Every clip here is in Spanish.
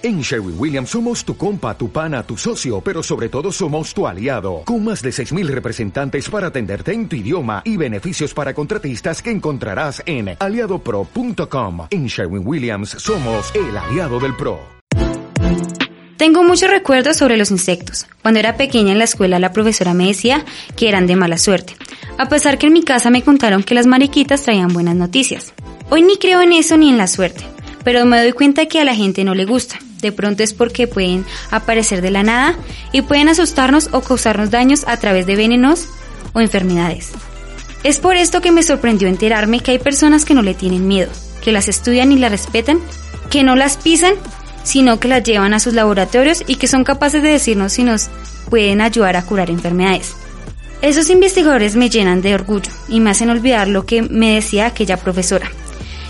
En Sherwin Williams somos tu compa, tu pana, tu socio, pero sobre todo somos tu aliado, con más de 6.000 representantes para atenderte en tu idioma y beneficios para contratistas que encontrarás en aliadopro.com. En Sherwin Williams somos el aliado del PRO. Tengo muchos recuerdos sobre los insectos. Cuando era pequeña en la escuela la profesora me decía que eran de mala suerte, a pesar que en mi casa me contaron que las mariquitas traían buenas noticias. Hoy ni creo en eso ni en la suerte, pero me doy cuenta que a la gente no le gusta de pronto es porque pueden aparecer de la nada y pueden asustarnos o causarnos daños a través de venenos o enfermedades. Es por esto que me sorprendió enterarme que hay personas que no le tienen miedo, que las estudian y las respetan, que no las pisan, sino que las llevan a sus laboratorios y que son capaces de decirnos si nos pueden ayudar a curar enfermedades. Esos investigadores me llenan de orgullo y me hacen olvidar lo que me decía aquella profesora,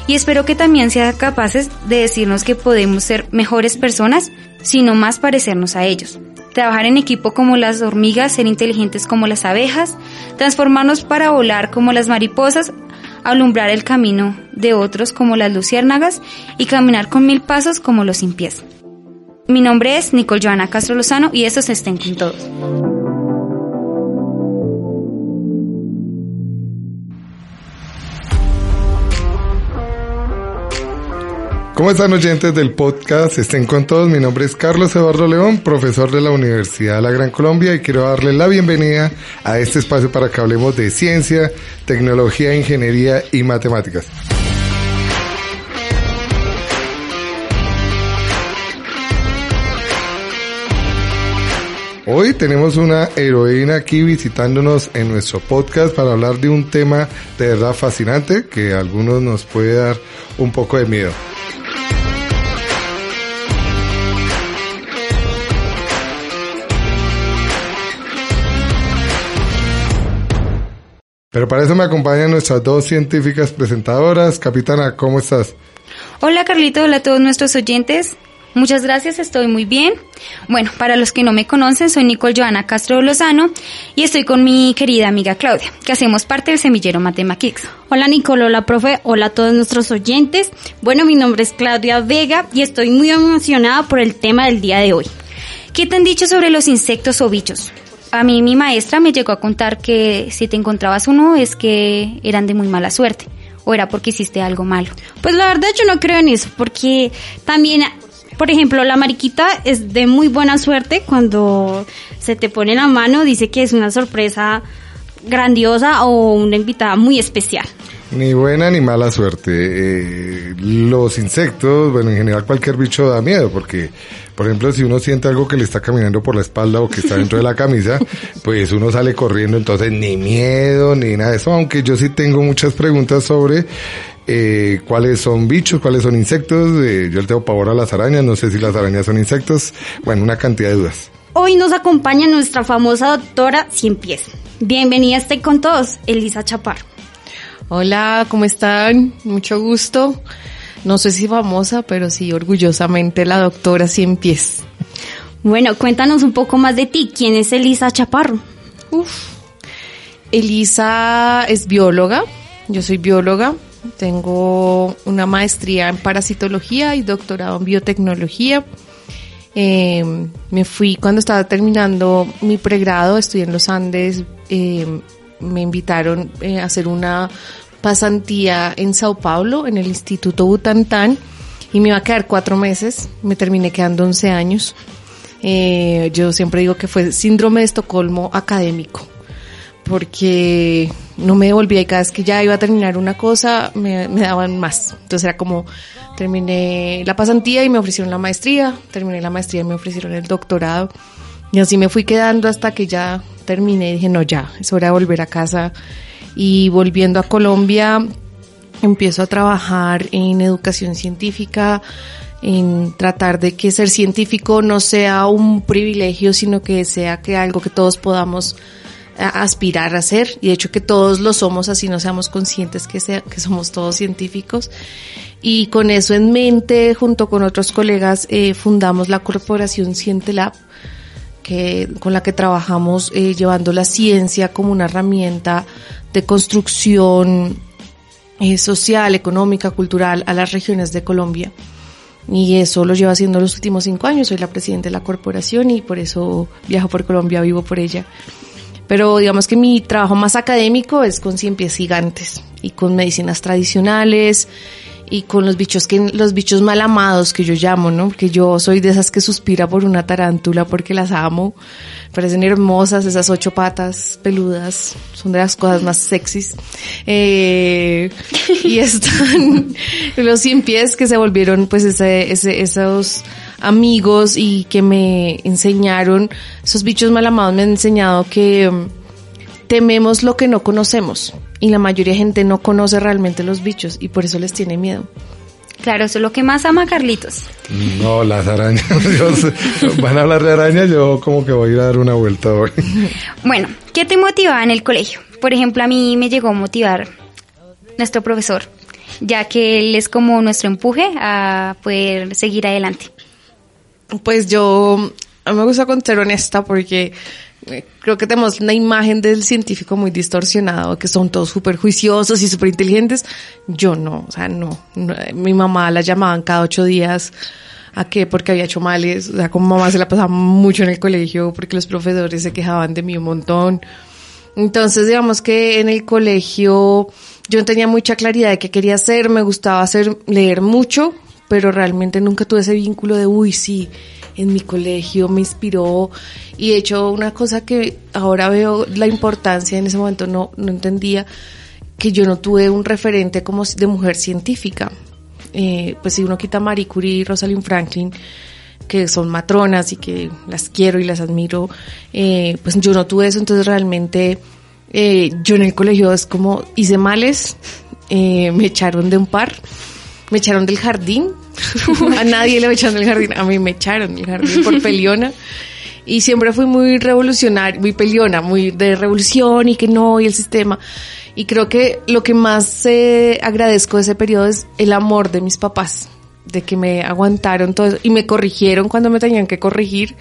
y espero que también sean capaces de decirnos que podemos ser mejores personas, sino más parecernos a ellos. Trabajar en equipo como las hormigas, ser inteligentes como las abejas, transformarnos para volar como las mariposas, alumbrar el camino de otros como las luciérnagas y caminar con mil pasos como los sin pies. Mi nombre es Nicole Joana Castro Lozano y estos estén con todos. ¿Cómo están oyentes del podcast? Estén con todos. Mi nombre es Carlos Eduardo León, profesor de la Universidad de la Gran Colombia y quiero darle la bienvenida a este espacio para que hablemos de ciencia, tecnología, ingeniería y matemáticas. Hoy tenemos una heroína aquí visitándonos en nuestro podcast para hablar de un tema de verdad fascinante que a algunos nos puede dar un poco de miedo. Pero para eso me acompañan nuestras dos científicas presentadoras. Capitana, ¿cómo estás? Hola Carlito, hola a todos nuestros oyentes. Muchas gracias, estoy muy bien. Bueno, para los que no me conocen, soy Nicole Joana Castro Lozano y estoy con mi querida amiga Claudia, que hacemos parte del semillero Matematics. Hola Nicole, hola profe, hola a todos nuestros oyentes. Bueno, mi nombre es Claudia Vega y estoy muy emocionada por el tema del día de hoy. ¿Qué te han dicho sobre los insectos o bichos? A mí mi maestra me llegó a contar que si te encontrabas uno es que eran de muy mala suerte o era porque hiciste algo malo. Pues la verdad yo no creo en eso porque también, por ejemplo, la mariquita es de muy buena suerte cuando se te pone la mano, dice que es una sorpresa grandiosa o una invitada muy especial. Ni buena ni mala suerte. Eh, los insectos, bueno, en general cualquier bicho da miedo porque, por ejemplo, si uno siente algo que le está caminando por la espalda o que está dentro de la camisa, pues uno sale corriendo, entonces ni miedo ni nada de eso, aunque yo sí tengo muchas preguntas sobre eh, cuáles son bichos, cuáles son insectos. Eh, yo le tengo pavor a las arañas, no sé si las arañas son insectos. Bueno, una cantidad de dudas. Hoy nos acompaña nuestra famosa doctora Cien Pies. Bienvenida esté con todos, Elisa Chaparro. Hola, ¿cómo están? Mucho gusto. No sé si famosa, pero sí orgullosamente la doctora Cien Pies. Bueno, cuéntanos un poco más de ti. ¿Quién es Elisa Chaparro? Uf. Elisa es bióloga. Yo soy bióloga. Tengo una maestría en parasitología y doctorado en biotecnología. Eh, me fui cuando estaba terminando mi pregrado, estudié en los Andes. Eh, me invitaron eh, a hacer una pasantía en Sao Paulo, en el Instituto Butantan, y me iba a quedar cuatro meses. Me terminé quedando 11 años. Eh, yo siempre digo que fue síndrome de Estocolmo académico, porque no me devolvía y cada vez que ya iba a terminar una cosa, me, me daban más. Entonces era como, terminé la pasantía y me ofrecieron la maestría, terminé la maestría y me ofrecieron el doctorado. Y así me fui quedando hasta que ya terminé dije, no, ya, es hora de volver a casa. Y volviendo a Colombia, empiezo a trabajar en educación científica, en tratar de que ser científico no sea un privilegio, sino que sea que algo que todos podamos aspirar a ser y de hecho que todos lo somos así no seamos conscientes que, sea, que somos todos científicos y con eso en mente junto con otros colegas eh, fundamos la corporación Cientelab que, con la que trabajamos eh, llevando la ciencia como una herramienta de construcción eh, social, económica, cultural a las regiones de Colombia. Y eso lo llevo haciendo los últimos cinco años. Soy la presidenta de la corporación y por eso viajo por Colombia, vivo por ella. Pero digamos que mi trabajo más académico es con cien pies gigantes y con medicinas tradicionales y con los bichos que los bichos mal amados que yo llamo, ¿no? Porque yo soy de esas que suspira por una tarántula porque las amo. Parecen hermosas esas ocho patas peludas, son de las cosas más sexys. Eh, y están los cien pies que se volvieron pues ese, ese, esos amigos y que me enseñaron, esos bichos mal amados me han enseñado que mm, tememos lo que no conocemos y la mayoría de gente no conoce realmente los bichos y por eso les tiene miedo. Claro, eso es lo que más ama Carlitos. No, las arañas. van a hablar de arañas, yo como que voy a ir a dar una vuelta hoy. Bueno, ¿qué te motivaba en el colegio? Por ejemplo, a mí me llegó a motivar nuestro profesor, ya que él es como nuestro empuje a poder seguir adelante. Pues yo, a mí me gusta con ser honesta porque eh, creo que tenemos una imagen del científico muy distorsionado, que son todos súper juiciosos y súper inteligentes. Yo no, o sea, no, Mi mamá la llamaban cada ocho días a qué, porque había hecho males. O sea, como mamá se la pasaba mucho en el colegio porque los profesores se quejaban de mí un montón. Entonces, digamos que en el colegio yo tenía mucha claridad de qué quería hacer, me gustaba hacer, leer mucho, pero realmente nunca tuve ese vínculo de, uy, sí, en mi colegio me inspiró y de hecho una cosa que ahora veo la importancia, en ese momento no, no entendía, que yo no tuve un referente como de mujer científica. Eh, pues si uno quita Marie Curie y Rosalind Franklin, que son matronas y que las quiero y las admiro, eh, pues yo no tuve eso, entonces realmente eh, yo en el colegio es como hice males, me echaron de un par, me echaron del jardín, a nadie le echaron del jardín, a mí me echaron del jardín por peliona. Y siempre fui muy revolucionaria, muy peliona, muy de revolución y que no, y el sistema. Y creo que lo que más eh, agradezco de ese periodo es el amor de mis papás, de que me aguantaron todo eso y me corrigieron cuando me tenían que corregir,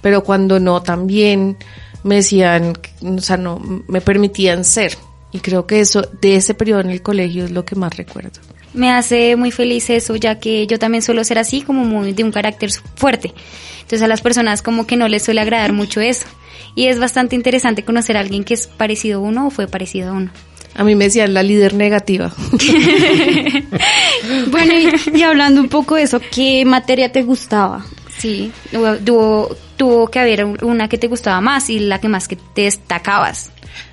pero cuando no también me decían, o sea, no, me permitían ser. Y creo que eso, de ese periodo en el colegio es lo que más recuerdo me hace muy feliz eso, ya que yo también suelo ser así, como muy de un carácter fuerte. Entonces a las personas como que no les suele agradar mucho eso. Y es bastante interesante conocer a alguien que es parecido a uno o fue parecido a uno. A mí me decían la líder negativa. bueno, y, hablando un poco de eso, ¿qué materia te gustaba? Sí, tuvo, tuvo que haber una que te gustaba más y la que más que te destacabas.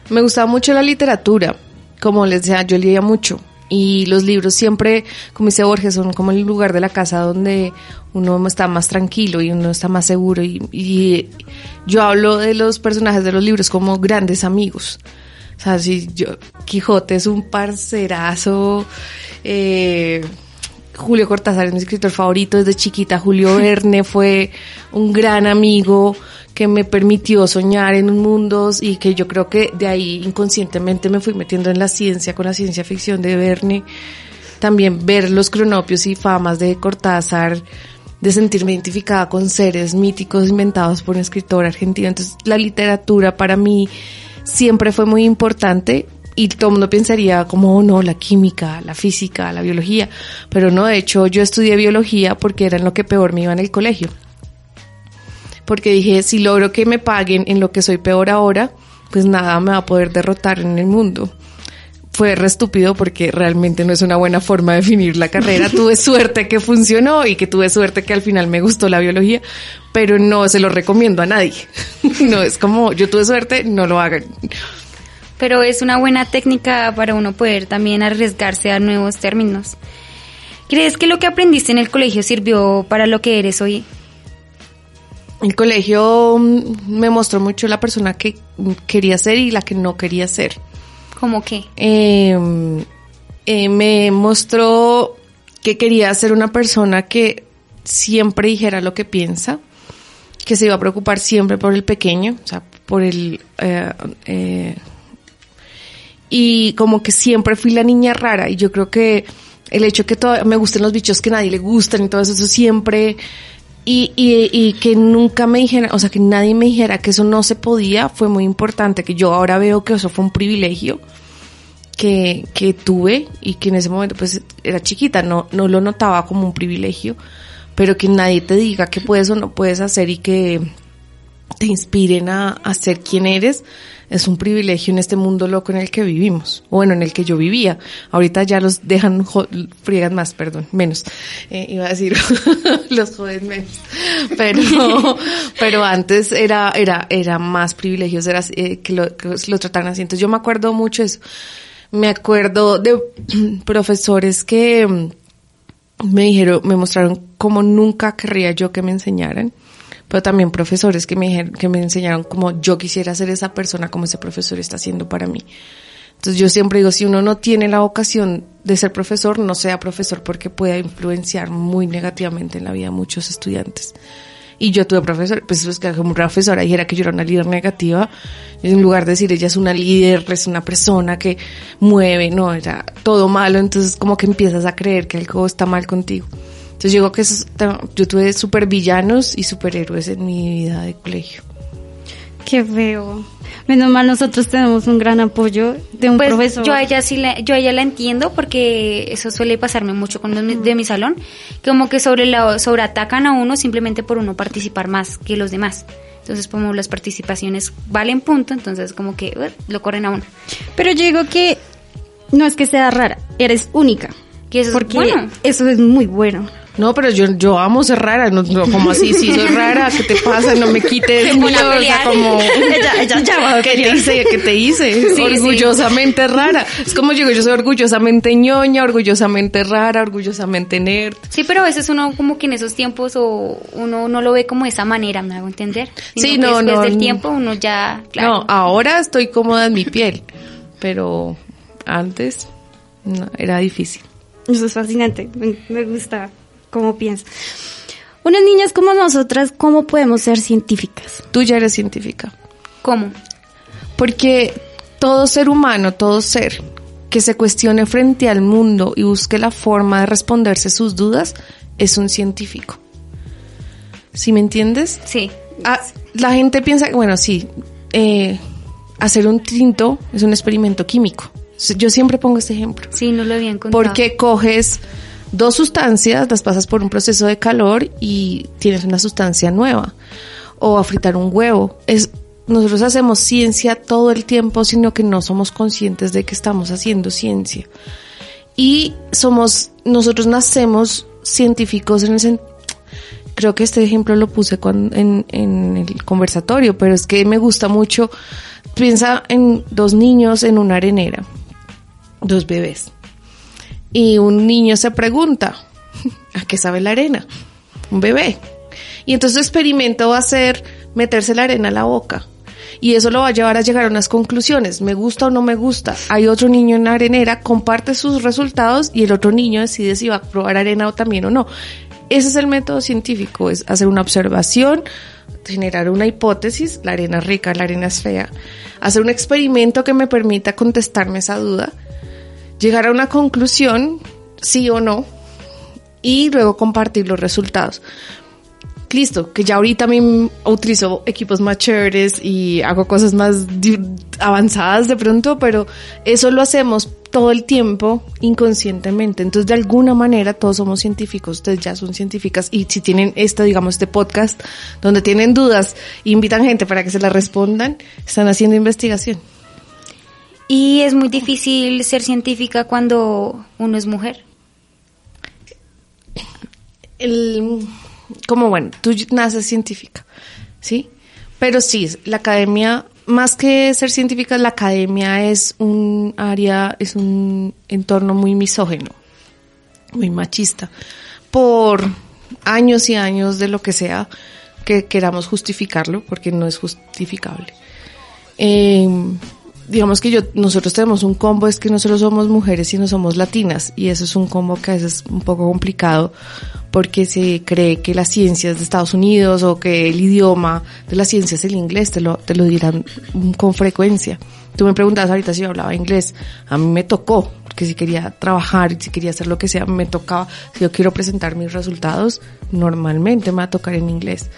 Me gustaba mucho la literatura. Como les decía, yo leía mucho y los libros siempre, como dice Borges, son como el lugar de la casa donde uno está más tranquilo y uno está más seguro. Y, yo hablo de los personajes de los libros como grandes amigos. O sea, si yo, Quijote es un parcerazo, eh, Julio Cortázar es mi escritor favorito desde chiquita, Julio Verne fue un gran amigo, que me permitió soñar en un mundo y que yo creo que de ahí inconscientemente me fui metiendo en la ciencia con la ciencia ficción de Verne. También ver los cronopios y famas de Cortázar, de sentirme identificada con seres míticos inventados por un escritor argentino. Entonces la literatura para mí siempre fue muy importante y todo el mundo pensaría como, oh, no, la química, la física, la biología, pero no, de hecho yo estudié biología porque era en lo que peor me iba en el colegio porque dije, si logro que me paguen en lo que soy peor ahora, pues nada me va a poder derrotar en el mundo. Fue re estúpido porque realmente no es una buena forma de definir la carrera. tuve suerte que funcionó y que tuve suerte que al final me gustó la biología, pero no se lo recomiendo a nadie. no es como yo tuve suerte, no lo hagan. Pero es una buena técnica para uno poder también arriesgarse a nuevos términos. ¿Crees que lo que aprendiste en el colegio sirvió para lo que eres hoy? El colegio mm, me mostró mucho la persona que quería ser y la que no quería ser. ¿Cómo qué? Em, eh, me mostró que quería ser una persona que siempre dijera lo que piensa, que se iba a preocupar siempre por el pequeño, o sea, por el... Eh, eh, y como que siempre fui la niña rara y yo creo que el hecho que me gusten los bichos que nadie le gustan y todo eso, eso siempre y, y, y, que nunca me dijera, o sea, que nadie me dijera que eso no se podía, fue muy importante, que yo ahora veo que eso fue un privilegio que, que tuve y que en ese momento pues era chiquita, no, no lo notaba como un privilegio, pero que nadie te diga que puedes o no puedes hacer y que te inspiren a, a ser quien eres, es un privilegio en este mundo loco en el que vivimos, bueno, en el que yo vivía. Ahorita ya los dejan, friegan más, perdón, menos. Eh, iba a decir, los joden menos. Pero, pero antes era, era, era más privilegios, era eh, que, lo, que lo trataran así. Entonces yo me acuerdo mucho eso. Me acuerdo de profesores que mm, me dijeron, me mostraron cómo nunca querría yo que me enseñaran pero también profesores que me, que me enseñaron como yo quisiera ser esa persona como ese profesor está haciendo para mí. Entonces yo siempre digo, si uno no tiene la vocación de ser profesor, no sea profesor porque puede influenciar muy negativamente en la vida de muchos estudiantes. Y yo tuve profesor, pues es que como profesora dijera que yo era una líder negativa, en lugar de decir ella es una líder, es una persona que mueve, no, era todo malo, entonces como que empiezas a creer que algo está mal contigo. Entonces yo digo que yo tuve supervillanos y superhéroes en mi vida de colegio. Qué feo. Menos mal nosotros tenemos un gran apoyo de un Pues profesor. yo a ella sí la, yo a ella la entiendo porque eso suele pasarme mucho con los de mi salón, que como que sobre la sobreatacan a uno simplemente por uno participar más que los demás. Entonces como las participaciones valen punto, entonces como que uh, lo corren a uno. Pero yo digo que no es que sea rara, eres única. Que eso es porque bueno. eso es muy bueno. No, pero yo, yo amo ser rara, no, no, como así, si soy rara, ¿qué te pasa? No me quites mío, o sea, como, Ella- ella ya ¿qué te hice? ¿Qué te hice? Sí, orgullosamente rara. Es como yo digo, yo soy orgullosamente ñoña, orgullosamente rara, orgullosamente nerd. Sí, pero a veces uno como que en esos tiempos o uno no lo ve como de esa manera, me hago entender. Sino Sí, no, después no, del tiempo uno ya, claro. No, ahora estoy cómoda en mi piel, pero antes no, era difícil. Eso es fascinante. Me, me gusta cómo piensas. Unas niñas como nosotras, ¿cómo podemos ser científicas? Tú ya eres científica. ¿Cómo? Porque todo ser humano, todo ser que se cuestione frente al mundo y busque la forma de responderse sus dudas, es un científico. ¿Sí me entiendes? Sí. Ah, la gente piensa, que, bueno, sí, eh, hacer un tinto es un experimento químico. Yo siempre pongo este ejemplo. Sí, no lo habían contado. Porque coges dos sustancias, las pasas por un proceso de calor y tienes una sustancia nueva. O a fritar un huevo. Es, nosotros hacemos ciencia todo el tiempo, sino que no somos conscientes de que estamos haciendo ciencia. Y somos, nosotros nacemos científicos en el sen- creo que este ejemplo lo puse en, en el conversatorio, pero es que me gusta mucho. Piensa en dos niños en una arenera, dos bebés. Y un niño se pregunta, ¿a qué sabe la arena? Un bebé. Y entonces su experimento va a ser meterse la arena a la boca. Y eso lo va a llevar a llegar a unas conclusiones. ¿Me gusta o no me gusta? Hay otro niño en la arenera, comparte sus resultados y el otro niño decide si va a probar arena o también o no. Ese es el método científico, es hacer una observación, generar una hipótesis, la arena es rica, la arena es fea, hacer un experimento que me permita contestarme esa duda, llegar a una conclusión, sí o no, y luego compartir los resultados. Listo, que ya ahorita me utilizo equipos más chéveres y hago cosas más avanzadas de pronto, pero eso lo hacemos todo el tiempo inconscientemente. Entonces, de alguna manera, todos somos científicos, ustedes ya son científicas y si tienen este, digamos, este podcast donde tienen dudas, invitan gente para que se la respondan, están haciendo investigación. Y es muy difícil ser científica cuando uno es mujer. el, como bueno, tú naces científica, ¿sí? Pero sí, la academia, más que ser científica, la academia es un área, es un entorno muy misógeno, muy machista, por años y años de lo que sea que queramos justificarlo, porque no es justificable. Eh, digamos que yo, nosotros tenemos un combo, es que no solo somos mujeres, sino somos latinas, y eso es un combo que a veces es un poco complicado, porque se cree que las ciencias de Estados Unidos o que el idioma de la ciencia es el inglés, te lo, te lo dirán con frecuencia. Tú me preguntabas ahorita si yo hablaba inglés, a mí me tocó, porque si quería trabajar, si quería hacer lo que sea, me tocaba, si yo quiero presentar mis resultados, normalmente me va a tocar en inglés,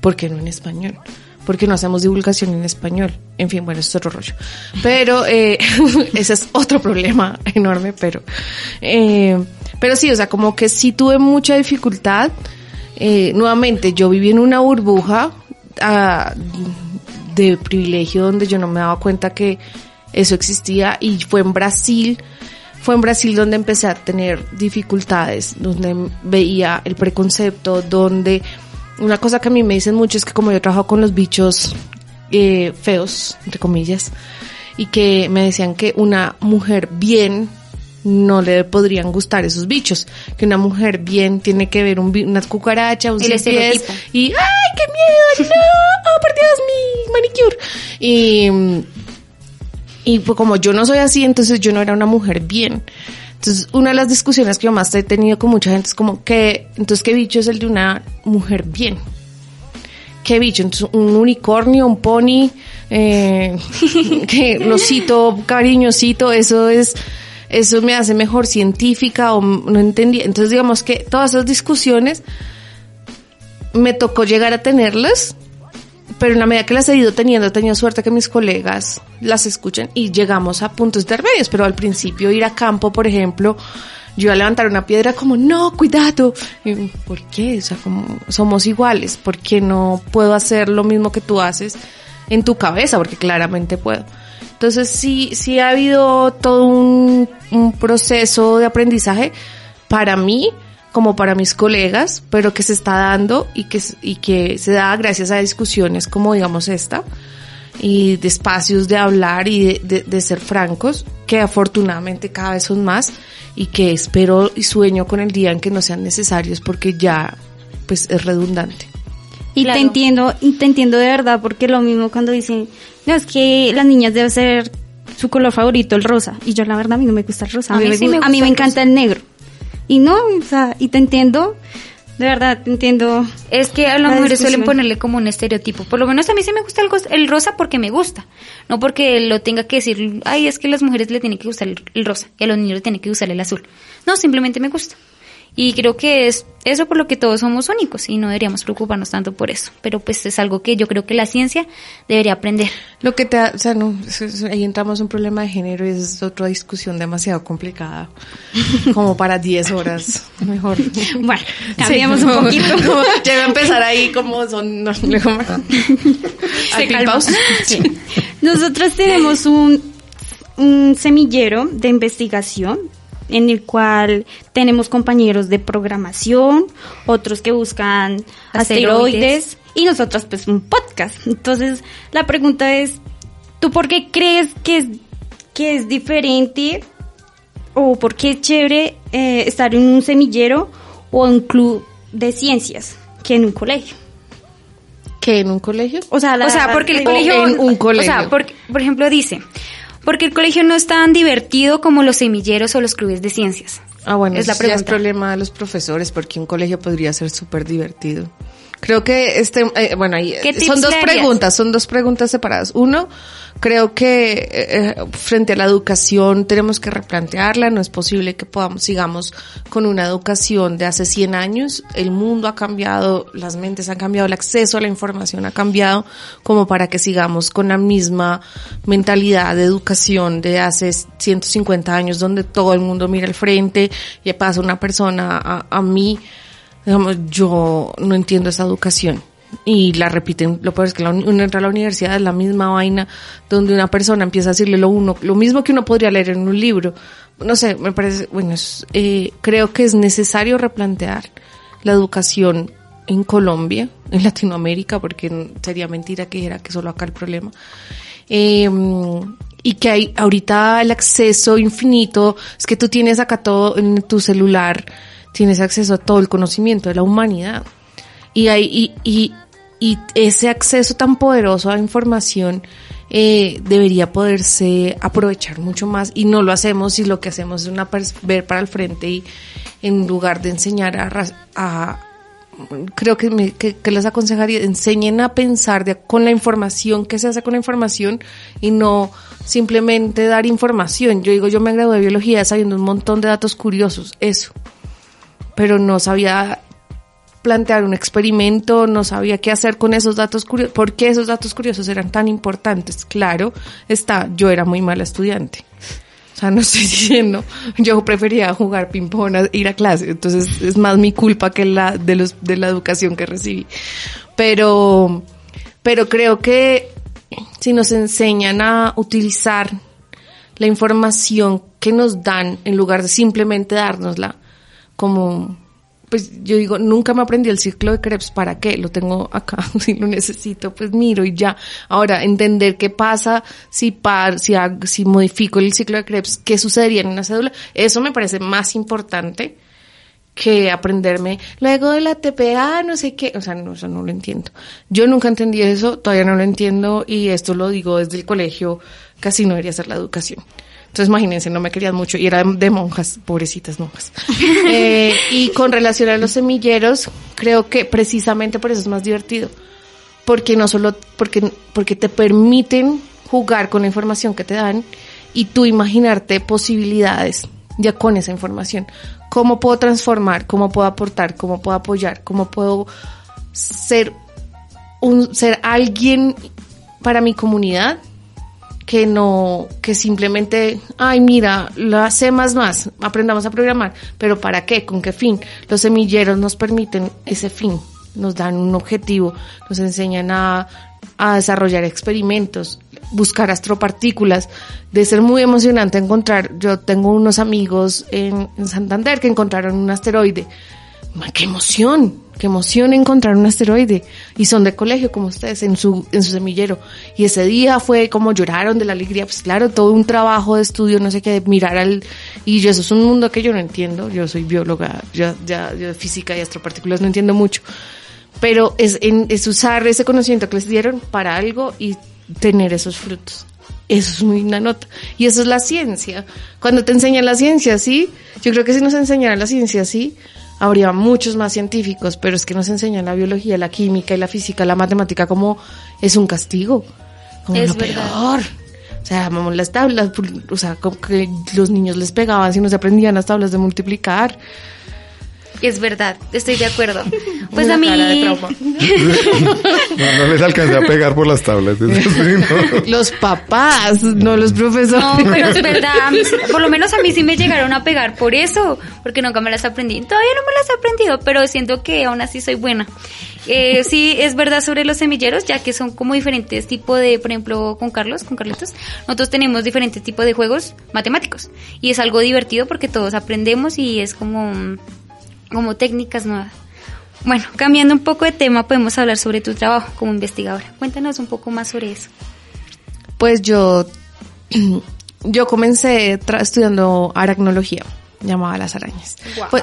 ¿por qué no en español? Porque no hacemos divulgación en español. En fin, bueno, es otro rollo. Pero eh, ese es otro problema enorme, pero... Eh, pero sí, o sea, como que sí tuve mucha dificultad. Eh, nuevamente, yo viví en una burbuja ah, de privilegio donde yo no me daba cuenta que eso existía y fue en Brasil fue en Brasil donde empecé a tener dificultades, donde veía el preconcepto, donde una cosa que a mí me dicen mucho es que como yo trabajo con los bichos eh, feos, entre comillas, y que me decían que una mujer bien no le podrían gustar esos bichos, que una mujer bien tiene que ver un, bi- una cucaracha, un pies, y ¡ay, qué miedo! ¡No! ¡Oh, por Dios, mi manicure! Y, y pues como yo no soy así, entonces yo no era una mujer bien. Entonces, una de las discusiones que yo más he tenido con mucha gente es como que, entonces, ¿qué bicho es el de una mujer bien? ¿Qué bicho? Entonces, un unicornio, un pony, eh, que lo cito cariñosito, eso es, eso me hace mejor científica o no entendí. Entonces, digamos que todas esas discusiones me tocó llegar a tenerlas, pero en la medida que las he ido teniendo, he tenido suerte que mis colegas las escuchan y llegamos a puntos intermedios, pero al principio ir a campo, por ejemplo, yo a levantar una piedra como, no, cuidado. Y, ¿Por qué? O sea, como somos iguales, ¿por qué no puedo hacer lo mismo que tú haces en tu cabeza? Porque claramente puedo. Entonces sí, sí ha habido todo un proceso de aprendizaje para mí, como para mis colegas, pero que se está dando y que, y que se da gracias a discusiones como digamos esta y de espacios de hablar y de, de- de ser francos, que afortunadamente cada vez son más y que espero y sueño con el día en que no sean necesarios porque ya pues es redundante. Y Claro. te entiendo, y te entiendo de verdad, porque lo mismo cuando dicen, no, es que las niñas deben ser su color favorito, el rosa. Y yo la verdad a mí no me gusta el rosa, a, A mí, mí me, sí me a mí gusta me el encanta el negro. Y no, o sea, y te entiendo, de verdad, te entiendo. Es que a las La mujeres suelen ponerle como un estereotipo. Por lo menos a mí sí me gusta el, el rosa porque me gusta. No porque lo tenga que decir, ay, es que a las mujeres le tiene que gustar el, el rosa y a los niños le tiene que gustar el azul. No, simplemente me gusta. Y creo que es eso por lo que todos somos únicos y no deberíamos preocuparnos tanto por eso. Pero pues es algo que yo creo que la ciencia debería aprender. Lo que te, o sea, no, ahí entramos en un problema de género y es otra discusión demasiado complicada, como para 10 horas, mejor. Bueno, cambiemos Sí, un poquito. ya va a empezar ahí como son, no, calma. Sí. Nosotros tenemos un, un semillero de investigación en el cual tenemos compañeros de programación, otros que buscan Asteroides. asteroides, y nosotros pues un podcast. Entonces la pregunta es, ¿tú por qué crees que es, que es diferente o por qué es chévere eh, estar en un semillero o en un club de ciencias que en un colegio? ¿Qué, en un colegio? O sea, la- o sea, porque el colegio... en un colegio. O sea, porque, por ejemplo, dice, porque el colegio no es tan divertido como los semilleros o los clubes de ciencias. Ah, bueno, Es la eso ya es pregunta. problema de los profesores porque un colegio podría ser súper divertido. Creo que este, eh, bueno, ahí ¿Qué eh, tips son dos preguntas, son dos preguntas separadas. Uno, creo que eh, eh, frente a la educación tenemos que replantearla, no es posible que podamos, sigamos con una educación de hace 100 años, el mundo ha cambiado, las mentes han cambiado, el acceso a la información ha cambiado, como para que sigamos con la misma mentalidad de educación de hace 150 años, donde todo el mundo mira al frente y pasa una persona a, a mí, digamos, yo no entiendo esa educación. Y la repiten, lo peor es que la, uno entra a la universidad, es la misma vaina, donde una persona empieza a decirle lo uno, lo mismo que uno podría leer en un libro. No sé, me parece, bueno, es, eh, creo que es necesario replantear la educación en Colombia, en Latinoamérica, porque sería mentira que dijera que solo acá el problema. Eh, y que hay ahorita el acceso infinito, es que tú tienes acá todo en tu celular, tienes acceso a todo el conocimiento de la humanidad. Y hay, y, y, y ese acceso tan poderoso a información eh, debería poderse aprovechar mucho más y no lo hacemos y lo que hacemos es una ver para el frente y en lugar de enseñar a, a creo que, me- que, que les aconsejaría, enseñen a pensar de- con la información, qué se hace con la información y no simplemente dar información. Yo digo, yo me gradué de biología sabiendo un montón de datos curiosos, eso. Pero no sabía plantear un experimento, no sabía qué hacer con esos datos curiosos. ¿Por qué esos datos curiosos eran tan importantes? Claro, está, yo era muy mala estudiante. O sea, no estoy diciendo, yo prefería jugar ping-pong ir a clase, entonces es más mi culpa que la de los de la educación que recibí. Pero pero creo que si nos enseñan a utilizar la información que nos dan en lugar de simplemente dárnosla como pues yo digo, nunca me aprendí el ciclo de Krebs, ¿para qué? Lo tengo acá, si lo necesito, pues miro y ya. Ahora, entender qué pasa si par, si, si modifico el ciclo de Krebs, qué sucedería en una cédula, eso me parece más importante que aprenderme luego de la TPA, no sé qué, o sea, no, eso no lo entiendo. Yo nunca entendí eso, todavía no lo entiendo y esto lo digo desde el colegio, casi no debería ser la educación. Entonces imagínense, no me querían mucho y era de monjas, pobrecitas monjas. eh, y con relación a los semilleros, creo que precisamente por eso es más divertido. Porque no solo, porque, porque te permiten jugar con la información que te dan y tú imaginarte posibilidades ya con esa información. ¿Cómo puedo transformar? ¿Cómo puedo aportar? ¿Cómo puedo apoyar? ¿Cómo puedo ser un, ser alguien para mi comunidad? Que no, que simplemente, ay, mira, la C más más, aprendamos a programar, pero ¿para qué? ¿Con qué fin? Los semilleros nos permiten ese fin, nos dan un objetivo, nos enseñan a, a desarrollar experimentos, buscar astropartículas, de ser muy emocionante encontrar, yo tengo unos amigos en, en Santander que encontraron un asteroide, qué emoción, qué emoción encontrar un asteroide. Y son de colegio como ustedes, en su, en su semillero. Y ese día fue como lloraron de la alegría, pues claro, todo un trabajo de estudio, no sé qué, mirar al, y eso es un mundo que yo no entiendo. Yo soy bióloga, ya, ya, yo de física y astropartículas no entiendo mucho. Pero es, en, es usar ese conocimiento que les dieron para algo y tener esos frutos. Eso es muy una nota. Y eso es la ciencia. Cuando te enseñan la ciencia, sí, yo creo que si nos enseñaran la ciencia, sí, habría muchos más científicos, pero es que nos enseñan la biología, la química y la física, la matemática como es un castigo, como Es lo verdad. peor. O sea, amamos las tablas, o sea, como que los niños les pegaban si no se aprendían las tablas de multiplicar. Es verdad, estoy de acuerdo. Pues Una a mí. No, no les alcancé a pegar por las tablas. eso sí, no. Los papás, no los profesores. no, pero es verdad, por lo menos a mí sí me llegaron a pegar por eso, porque nunca me las aprendí. Todavía no me las he aprendido, pero siento que aún así soy buena. Eh, sí, es verdad sobre los semilleros, ya que son como diferentes tipos de, por ejemplo, con Carlos, con Carlitos, nosotros tenemos diferentes tipos de juegos matemáticos y es algo divertido porque todos aprendemos y es como, como técnicas nuevas. Bueno, cambiando un poco de tema, podemos hablar sobre tu trabajo como investigadora. Cuéntanos un poco más sobre eso. Pues yo, yo comencé estudiando aracnología, llamaba las arañas. Pues,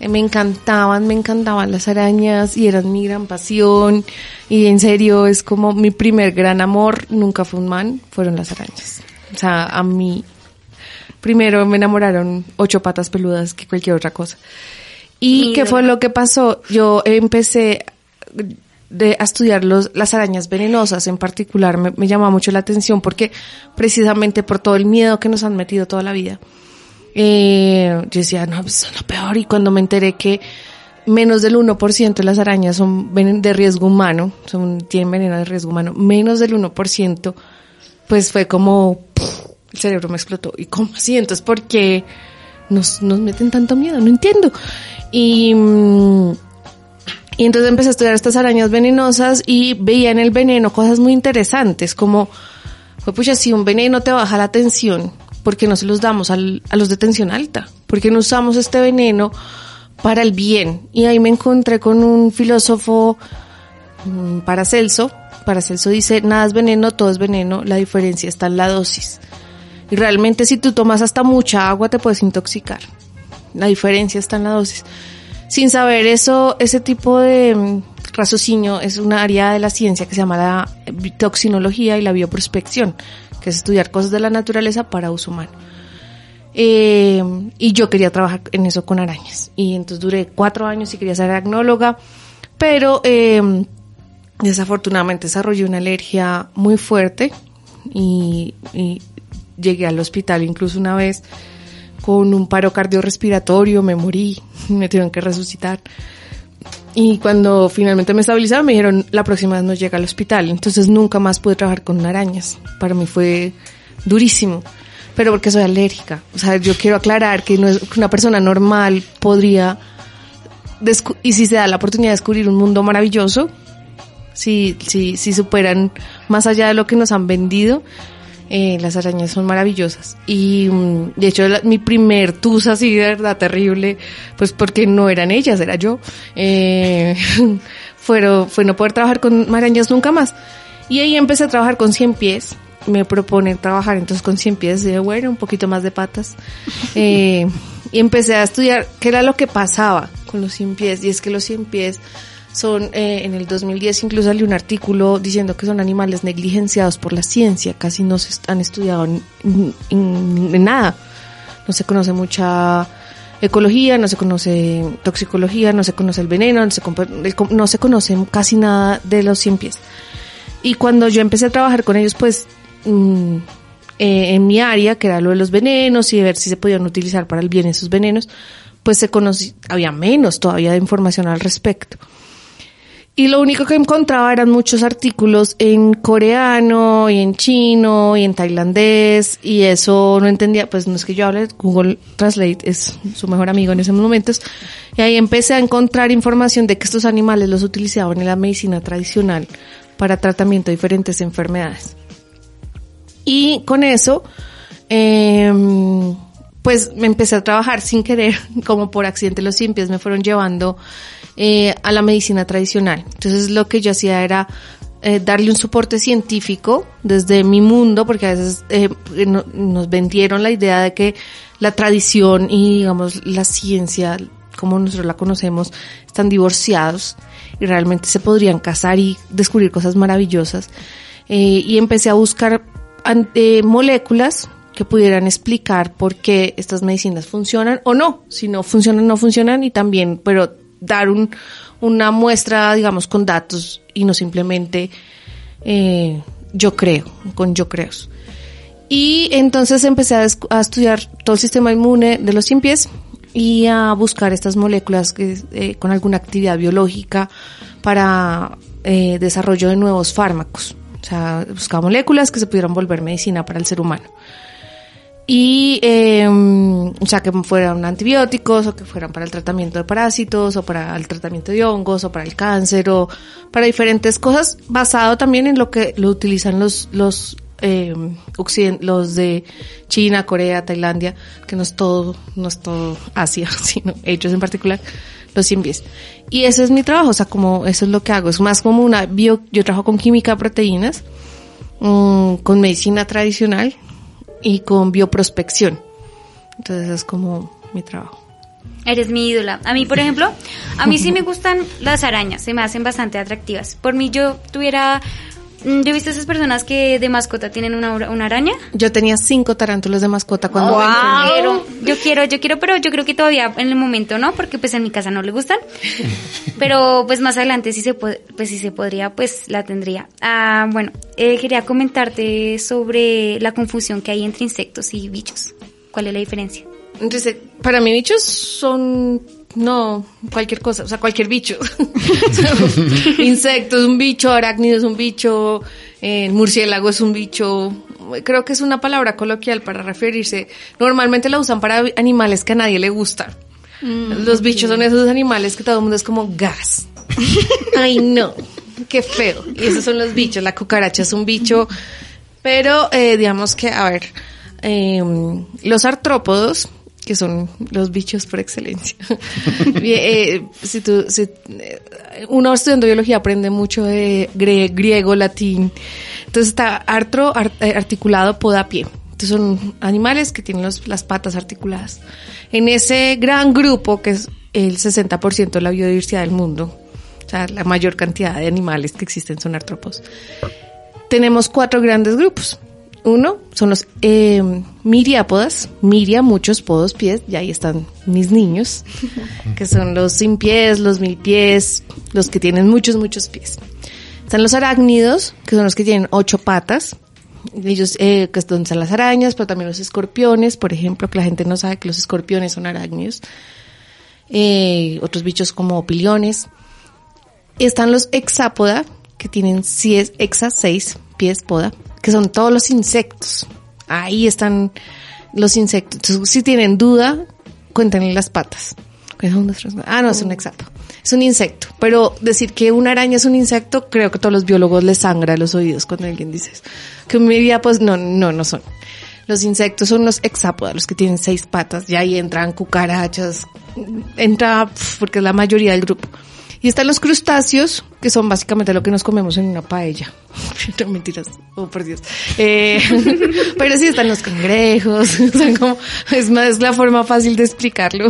eh, me encantaban, me encantaban las arañas y eran mi gran pasión. Y en serio, es como mi primer gran amor, nunca fue un man, fueron las arañas. O sea, a mí, primero me enamoraron ocho patas peludas que cualquier otra cosa. ¿Y qué fue lo que pasó? Yo empecé de, a estudiar los, las arañas venenosas en particular. Me, me llamaba mucho la atención porque precisamente por todo el miedo que nos han metido toda la vida. Eh, yo decía, no, pues es lo peor. Y cuando me enteré que menos del 1% de las arañas son de riesgo humano, son, tienen veneno de riesgo humano, menos del 1%, pues fue como, el cerebro me explotó. ¿Y cómo así? Entonces, ¿por qué nos, nos meten tanto miedo? No entiendo. Y, mm, y entonces empecé a estudiar estas arañas venenosas y veía en el veneno cosas muy interesantes, como, pues pucha, si un veneno te baja la tensión, ¿por qué no se los damos al- a los de tensión alta? ¿Por qué no usamos este veneno para el bien? Y ahí me encontré con un filósofo, mm, Paracelso. Paracelso dice, nada es veneno, todo es veneno, la diferencia está en la dosis. Y realmente si tú tomas hasta mucha agua te puedes intoxicar. La diferencia está en la dosis. Sin saber eso, ese tipo de mm, raciocinio es una área de la ciencia que se llama la toxinología y la bioprospección, que es estudiar cosas de la naturaleza para uso humano. Eh, y yo quería trabajar en eso con arañas. Y entonces duré cuatro años y quería ser aracnóloga, pero eh, desafortunadamente desarrollé una alergia muy fuerte y, y llegué al hospital incluso una vez con un paro cardiorrespiratorio, me morí, me tuvieron que resucitar. y cuando finalmente me estabilizaron me dijeron la próxima vez no llega al hospital. Entonces nunca más pude trabajar con arañas. Para mí fue durísimo. Pero porque soy alérgica. O sea, yo quiero aclarar que no es una persona normal podría y si se da la oportunidad de descubrir un mundo maravilloso, si, si, si superan más allá de lo que nos han vendido, eh, las arañas son maravillosas. Y mm, de hecho, la- mi primer tusa así de verdad terrible, pues porque no eran ellas, era yo, eh, fueron, fue no poder trabajar con arañas nunca más. Y ahí empecé a trabajar con 100 pies. Me proponen trabajar entonces con 100 pies, de bueno, un poquito más de patas. Eh, y empecé a estudiar qué era lo que pasaba con los 100 pies. Y es que los 100 pies son, eh, en el 2010 incluso salió un artículo diciendo que son animales negligenciados por la ciencia, casi no se han estudiado en, en- en nada. No se conoce mucha ecología, no se conoce toxicología, no se conoce el veneno, no se, no se conoce casi nada de los 100 pies. Y cuando yo empecé a trabajar con ellos, pues mm, eh, en mi área, que era lo de los venenos y de ver si se podían utilizar para el bien esos venenos, pues se conocía, había menos todavía de información al respecto. Y lo único que encontraba eran muchos artículos en coreano y en chino y en tailandés y eso no entendía, pues no es que yo hable, Google Translate es su mejor amigo en esos momentos. Y ahí empecé a encontrar información de que estos animales los utilizaban en la medicina tradicional para tratamiento de diferentes enfermedades. Y con eso, eh, pues me empecé a trabajar sin querer, como por accidente los 100 pies me fueron llevando eh, a la medicina tradicional. Entonces lo que yo hacía era eh, darle un soporte científico desde mi mundo, porque a veces eh, no- nos vendieron la idea de que la tradición y digamos la ciencia, como nosotros la conocemos, están divorciados y realmente se podrían casar y descubrir cosas maravillosas. Eh, y empecé a buscar an- eh, moléculas que pudieran explicar por qué estas medicinas funcionan o no, si no funcionan, no funcionan y también, pero dar un, una muestra, digamos, con datos y no simplemente eh, yo creo, con yo creo. Y entonces empecé a, estudiar todo el sistema inmune de los 100 pies y a buscar estas moléculas que, eh, con alguna actividad biológica para eh, desarrollo de nuevos fármacos. O sea, buscaba moléculas que se pudieran volver medicina para el ser humano. Y, eh, o sea, que fueran antibióticos o que fueran para el tratamiento de parásitos o para el tratamiento de hongos o para el cáncer o para diferentes cosas basado también en lo que lo utilizan los, los, eh, los de China, Corea, Tailandia, que no es todo, no es todo Asia, sino ellos en particular, los 100 pies. Y ese es mi trabajo, o sea, como eso es lo que hago, es más como una bio, yo trabajo con química proteínas, mm, con medicina tradicional y con bioprospección. Entonces es como mi trabajo. Eres mi ídola. A mí, por ejemplo, a mí sí me gustan las arañas, se me hacen bastante atractivas. Por mí yo tuviera... mm, Yo he visto esas personas que de mascota tienen una, una araña. Yo tenía cinco tarántulas de mascota cuando Yo me enfermé. quiero, yo quiero, yo quiero, pero yo creo que todavía en el momento no, porque pues en mi casa no le gustan. Pero pues más adelante si se puede, pues si se podría, pues la tendría. Ah, bueno, eh, quería comentarte sobre la confusión que hay entre insectos y bichos. ¿Cuál es la diferencia? Entonces, para mí bichos son, no, cualquier cosa, o sea, cualquier bicho. Insecto es un bicho, arácnido es un bicho, eh, murciélago es un bicho. Creo que es una palabra coloquial para referirse. Normalmente la usan para animales que a nadie le gustan. Los bichos son esos animales que todo el mundo es como gas. Ay, no, qué feo. Y esos son los bichos. La cucaracha es un bicho. Pero, eh, digamos que, a ver, eh, los artrópodos, que son los bichos por excelencia. Eh, si tú, si, eh, uno estudiando biología aprende mucho de griego, latín. Entonces está artro, ar- eh, articulado, podapié. Entonces son animales que tienen los- las patas articuladas. En ese gran grupo, que es el 60% de la biodiversidad del mundo, o sea, la mayor cantidad de animales que existen son artrópodos tenemos cuatro grandes grupos. Uno son los eh, miriápodas, miria, muchos podos, pies, y ahí están mis niños, que son los sin pies, los mil pies, los que tienen muchos, muchos pies. Están los arácnidos, que son los que tienen ocho patas, ellos, eh, que es donde están las arañas, pero también los escorpiones, por ejemplo, que la gente no sabe que los escorpiones son arácnidos. eh, otros bichos como piliones. Están los hexápoda, que tienen 6, hexa 6 pies poda, que son todos los insectos. Ahí están los insectos. Entonces, si tienen duda, cuéntenle las patas. Ah, no, es un hexápoda. Es un insecto. Pero decir que una araña es un insecto, creo que todos los biólogos les sangra los oídos cuando alguien dice eso. Que mi vida, pues no, no, no son. Los insectos son los hexápodas, los que tienen seis patas. Y ahí entran cucarachas. Entra, porque es la mayoría del grupo. Y están los crustáceos, que son básicamente lo que nos comemos en una paella. mentiras, oh por Dios. Eh, pero sí están los cangrejos, sea, como, es la forma fácil de explicarlo,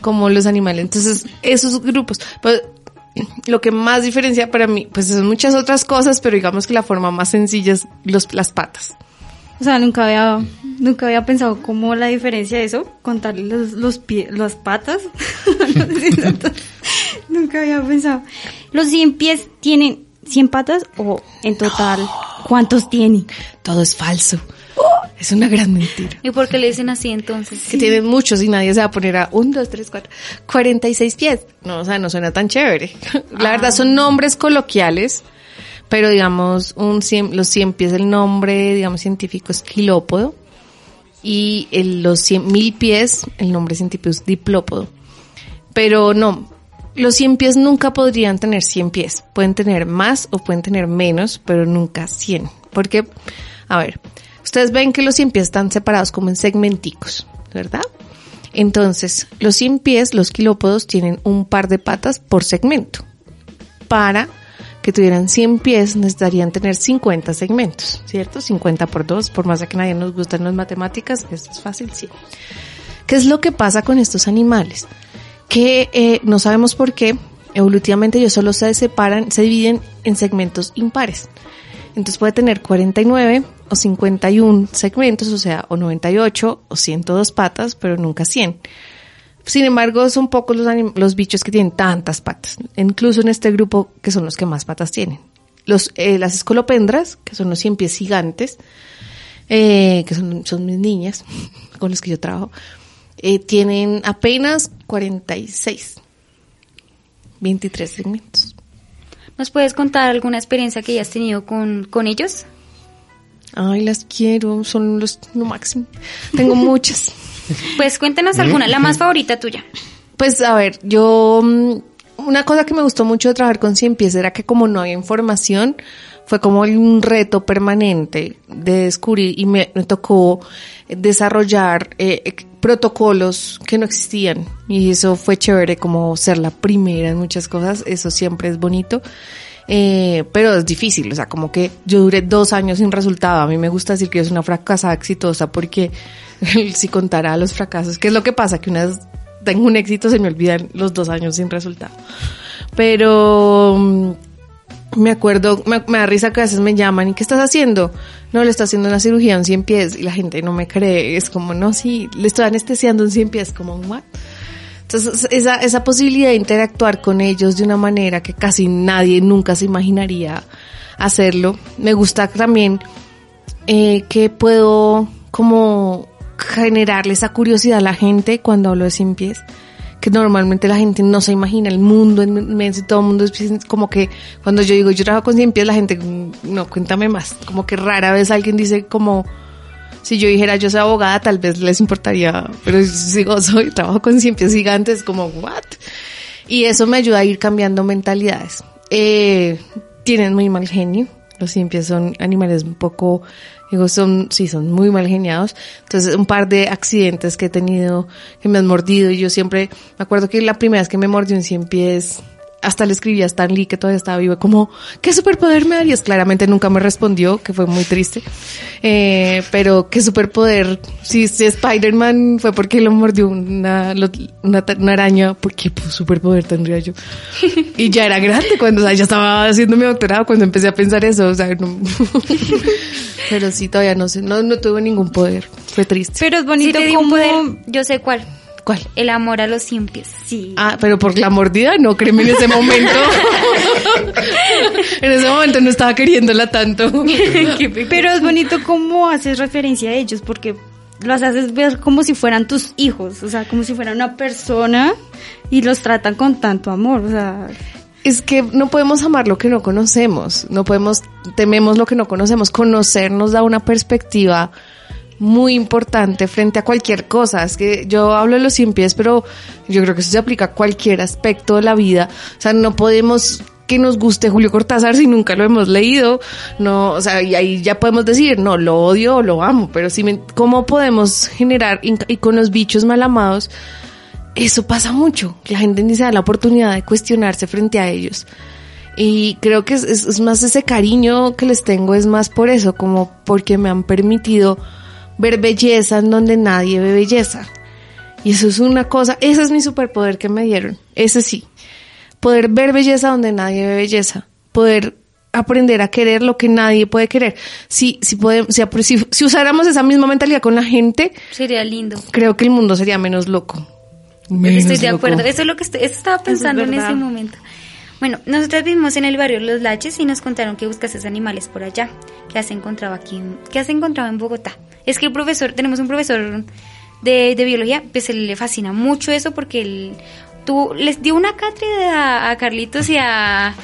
como los animales. Entonces, esos grupos, lo que más diferencia para mí, pues son muchas otras cosas, pero digamos que la forma más sencilla es los, las patas. O sea, nunca había, nunca había pensado cómo la diferencia de eso, contarle los, los pies, las patas. Nunca había pensado. ¿Los 100 pies tienen 100 patas o en total cuántos tienen? Todo es falso. Es una gran mentira. ¿Y por qué le dicen así entonces? Que tienen muchos y nadie se va a poner a 1, 2, 3, 4, 46 pies. No, o sea, no suena tan chévere. La verdad son nombres coloquiales pero digamos, un los 100 pies, el nombre, digamos, científico es quilópodo, y el, los 100 mil pies, el nombre científico es diplópodo. Pero no, los 100 pies nunca podrían tener 100 pies, pueden tener más o pueden tener menos, pero nunca 100. Porque, a ver, ustedes ven que los 100 pies están separados como en segmenticos, ¿verdad? Entonces, los 100 pies, los quilópodos, tienen un par de patas por segmento para que tuvieran 100 pies necesitarían tener 50 segmentos, ¿cierto? 50 por 2, por más que nadie nos gusten las matemáticas, esto es fácil, sí. ¿Qué es lo que pasa con estos animales? Que eh, no sabemos por qué, evolutivamente ellos solo se separan, se dividen en segmentos impares. Entonces puede tener 49 o 51 segmentos, o sea, o 98 o 102 patas, pero nunca 100. Sin embargo, son pocos los, bichos que tienen tantas patas, incluso en este grupo que son los que más patas tienen. Los, eh, las escolopendras, que son los cien pies gigantes, eh, que son, mis niñas con las que yo trabajo, tienen apenas 46, 23 segmentos. ¿Nos puedes contar alguna experiencia que hayas tenido con, con ellos? Ay, las quiero, son los lo máximo. Tengo muchas. Pues cuéntenos alguna, la más favorita tuya. Pues a ver, yo mm, una cosa que me gustó mucho de trabajar con Cien Pies era que como no había información, fue como un reto permanente de descubrir y me, tocó desarrollar eh, protocolos que no existían y eso fue chévere como ser la primera en muchas cosas, eso siempre es bonito. Eh, pero es difícil, o sea, como que yo duré dos años sin resultado. A mí me gusta decir que es una fracasada exitosa porque si contara los fracasos, ¿qué es lo que pasa? Que una vez tengo un éxito se me olvidan los dos años sin resultado. Pero mm, me acuerdo, me, da risa que a veces me llaman y ¿qué estás haciendo? No, le estoy haciendo una cirugía en 100 pies y la gente no me cree. Es como, no, sí, le estoy anestesiando en 100 pies, como, ¿what? Entonces, esa, esa posibilidad de interactuar con ellos de una manera que casi nadie nunca se imaginaría hacerlo. Me gusta también eh, que puedo como generarle esa curiosidad a la gente cuando hablo de cien pies que normalmente la gente no se imagina el mundo inmenso y todo el mundo es como que cuando yo digo yo trabajo con 100 pies la gente no cuéntame más como que rara vez alguien dice como si yo dijera yo soy abogada, tal vez les importaría, pero soy, trabajo con cien pies gigantes, como, what? Y eso me ayuda a ir cambiando mentalidades. Eh, tienen muy mal genio, los cien pies son animales un poco, digo, son, sí, son muy mal geniados. Entonces, un par de accidentes que he tenido, que me han mordido, y yo siempre, me acuerdo que la primera vez que me mordió un cien pies, hasta le escribí a Stan Lee que todavía estaba vivo, como, ¿qué superpoder me darías? Claramente nunca me respondió, que fue muy triste. Eh, pero qué superpoder, si, si Spider-Man fue porque lo mordió una, una, araña, ¿por qué superpoder tendría yo? Y ya era grande cuando, o sea, ya estaba haciendo mi doctorado cuando empecé a pensar eso, o sea, no. pero sí, todavía no sé, no, no tuve ningún poder, fue triste. Pero es bonito como... Poder, yo sé cuál. ¿Cuál? El amor a los pies. Sí. Ah, pero por la mordida, no, créeme en ese momento. en ese momento no estaba queriéndola tanto. pero es bonito cómo haces referencia a ellos, porque los haces ver como si fueran tus hijos, o sea, como si fueran una persona y los tratan con tanto amor, o sea, Es que no podemos amar lo que no conocemos, no podemos, tememos lo que no conocemos. Conocer nos da una perspectiva muy importante frente a cualquier cosa. Es que yo hablo de los cien pies, pero yo creo que eso se aplica a cualquier aspecto de la vida. O sea, no podemos que nos guste Julio Cortázar si nunca lo hemos leído. No, o sea, y ahí ya podemos decir, no, lo odio o lo amo, pero si me- ¿cómo podemos generar, y con los bichos mal amados, eso pasa mucho, la gente ni se da la oportunidad de cuestionarse frente a ellos. Y creo que es- es más ese cariño que les tengo, es más por eso, como porque me han permitido ver belleza en donde nadie ve belleza. Y eso es una cosa, ese es mi superpoder que me dieron, ese sí. Poder ver belleza donde nadie ve belleza. Poder aprender a querer lo que nadie puede querer. Si, si, podemos, si, apre- si, si usáramos esa misma mentalidad con la gente, Sería lindo. creo que el mundo sería menos loco. Estoy de loco. acuerdo. Eso es lo que estoy- eso estaba pensando en ese momento. Bueno, nosotros vivimos en el barrio Los Laches y nos contaron que buscases animales por allá. ¿Qué has encontrado aquí? en- ¿Qué has encontrado en Bogotá? Es que el profesor, tenemos un profesor de, de biología, pues él le fascina mucho eso porque él tuvo, les dio una cátedra a Carlitos y a...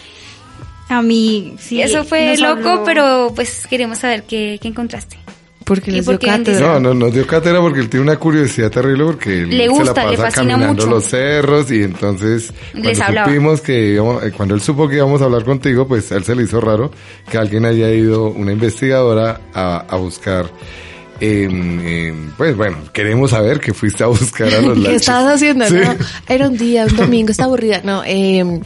a mí sí. eso fue loco, habló- pero pues queremos saber qué, qué encontraste. Porque ¿Y les dio cátedra. No, no, nos dio cátedra porque él tiene una curiosidad terrible porque él Le se gusta, la le fascina caminando mucho. los cerros y entonces cuando supimos que íbamos- eh, cuando él supo que íbamos a hablar contigo, pues a él se le hizo raro que alguien haya ido, una investigadora, a, a buscar. Em, em, pues bueno, queremos saber que fuiste a buscar a los ¿Qué estabas haciendo? Sí. No, era un día, un domingo, estaba aburrida. No, eh,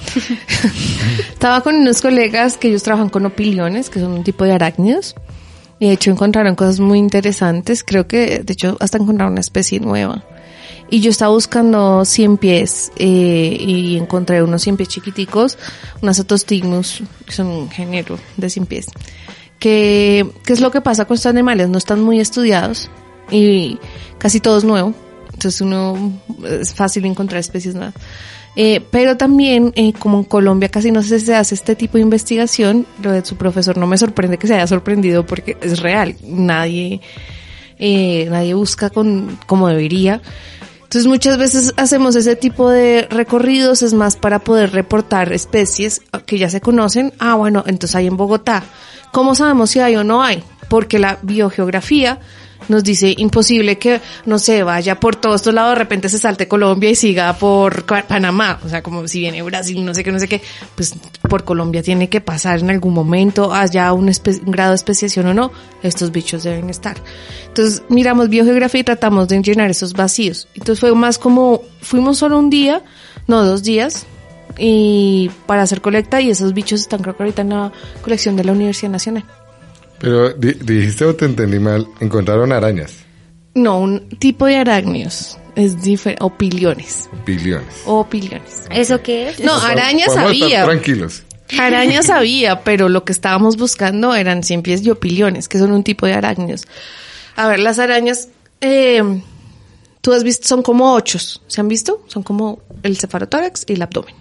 estaba con unos colegas que ellos trabajan con opiliones, que son un tipo de arácnidos. Y de hecho encontraron cosas muy interesantes. Creo que, de hecho, hasta encontraron una especie nueva. Y yo estaba buscando 100 pies eh, y encontré unos 100 pies chiquiticos, unas Otostigmus, que son un género de 100 pies. Que, ¿Qué es lo que pasa con estos animales? No están muy estudiados y casi todo es nuevo. Entonces uno es fácil encontrar especies nuevas. Eh, pero también, eh, como en Colombia casi no se, hace este tipo de investigación, lo de su profesor no me sorprende que se haya sorprendido porque es real. Nadie, eh, nadie busca con, como debería. Entonces muchas veces hacemos ese tipo de recorridos, es más para poder reportar especies que ya se conocen. Ah, bueno, entonces hay en Bogotá. ¿Cómo sabemos si hay o no hay? Porque la biogeografía nos dice imposible que, no sé, vaya por todos estos lados, de repente se salte Colombia y siga por Panamá. O sea, como si viene Brasil, no sé qué, no sé qué, pues por Colombia tiene que pasar en algún momento, haya un, un grado de especiación o no, estos bichos deben estar. Entonces, miramos biogeografía y tratamos de llenar esos vacíos. Entonces fue más como, fuimos solo un día, no, dos días, y para hacer colecta y esos bichos están creo que ahorita en la colección de la Universidad Nacional. Pero di- dijiste o te entendí mal, encontraron arañas, No, un tipo de arácnidos. Es diferente. Opiliones. billones. Opiliones. ¿Eso qué es? No, araña Podemos estar sabía. tranquilos. Araña sabía, pero lo que estábamos buscando eran cien pies y opiliones, que son un tipo de arácnidos. A ver, las arañas, eh, tú has visto, son como ochos. ¿Se han visto? Son como el cefarotórax y el abdomen.